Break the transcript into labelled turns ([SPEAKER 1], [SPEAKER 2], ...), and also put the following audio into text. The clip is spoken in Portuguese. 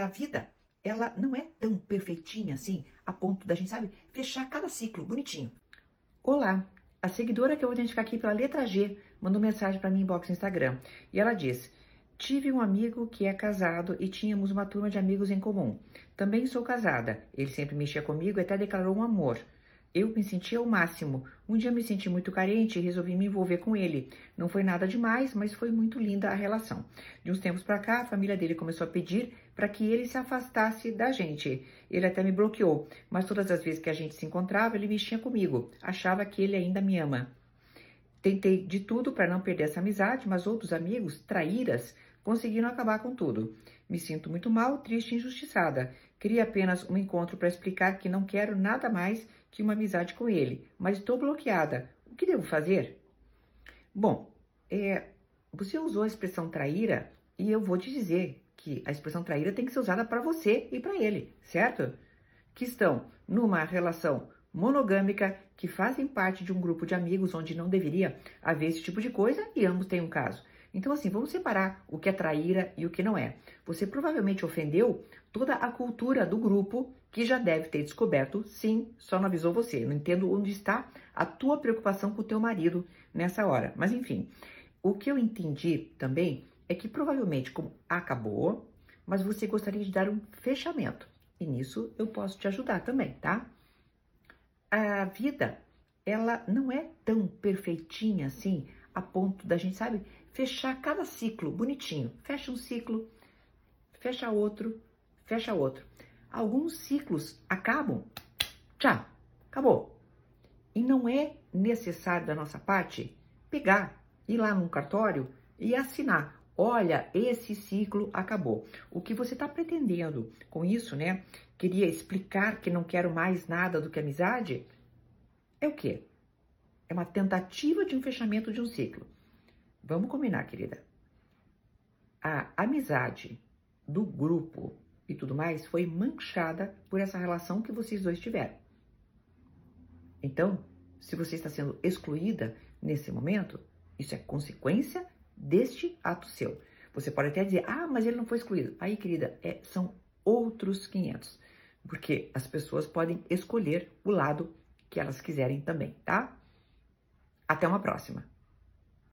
[SPEAKER 1] A vida, ela não é tão perfeitinha assim, a ponto da gente, sabe, fechar cada ciclo bonitinho. Olá, a seguidora que eu vou identificar aqui pela letra G mandou mensagem para mim inbox no Instagram. E ela diz: Tive um amigo que é casado e tínhamos uma turma de amigos em comum. Também sou casada. Ele sempre mexia comigo e até declarou um amor. Eu me senti ao máximo. Um dia me senti muito carente e resolvi me envolver com ele. Não foi nada demais, mas foi muito linda a relação. De uns tempos para cá, a família dele começou a pedir para que ele se afastasse da gente. Ele até me bloqueou, mas todas as vezes que a gente se encontrava, ele mexia comigo. Achava que ele ainda me ama. Tentei de tudo para não perder essa amizade, mas outros amigos, traíras, conseguiram acabar com tudo. Me sinto muito mal, triste e injustiçada. Queria apenas um encontro para explicar que não quero nada mais que uma amizade com ele, mas estou bloqueada. O que devo fazer? Bom, é, você usou a expressão traíra e eu vou te dizer que a expressão traíra tem que ser usada para você e para ele, certo? Que estão numa relação monogâmica, que fazem parte de um grupo de amigos onde não deveria haver esse tipo de coisa e ambos têm um caso. Então, assim, vamos separar o que é traíra e o que não é. Você provavelmente ofendeu toda a cultura do grupo que já deve ter descoberto, sim, só não avisou você. Não entendo onde está a tua preocupação com o teu marido nessa hora. Mas, enfim, o que eu entendi também é que provavelmente, como acabou, mas você gostaria de dar um fechamento. E nisso eu posso te ajudar também, tá? A vida, ela não é tão perfeitinha assim, a ponto da gente, sabe, fechar cada ciclo bonitinho. Fecha um ciclo, fecha outro, fecha outro. Alguns ciclos acabam, tchau, acabou. E não é necessário da nossa parte pegar, ir lá num cartório e assinar. Olha, esse ciclo acabou. O que você está pretendendo com isso, né? Queria explicar que não quero mais nada do que amizade? É o quê? É uma tentativa de um fechamento de um ciclo. Vamos combinar, querida. A amizade do grupo e tudo mais foi manchada por essa relação que vocês dois tiveram. Então, se você está sendo excluída nesse momento, isso é consequência deste ato seu. Você pode até dizer, ah, mas ele não foi excluído. Aí, querida, é, são outros 500. Porque as pessoas podem escolher o lado que elas quiserem também, tá? Até uma próxima.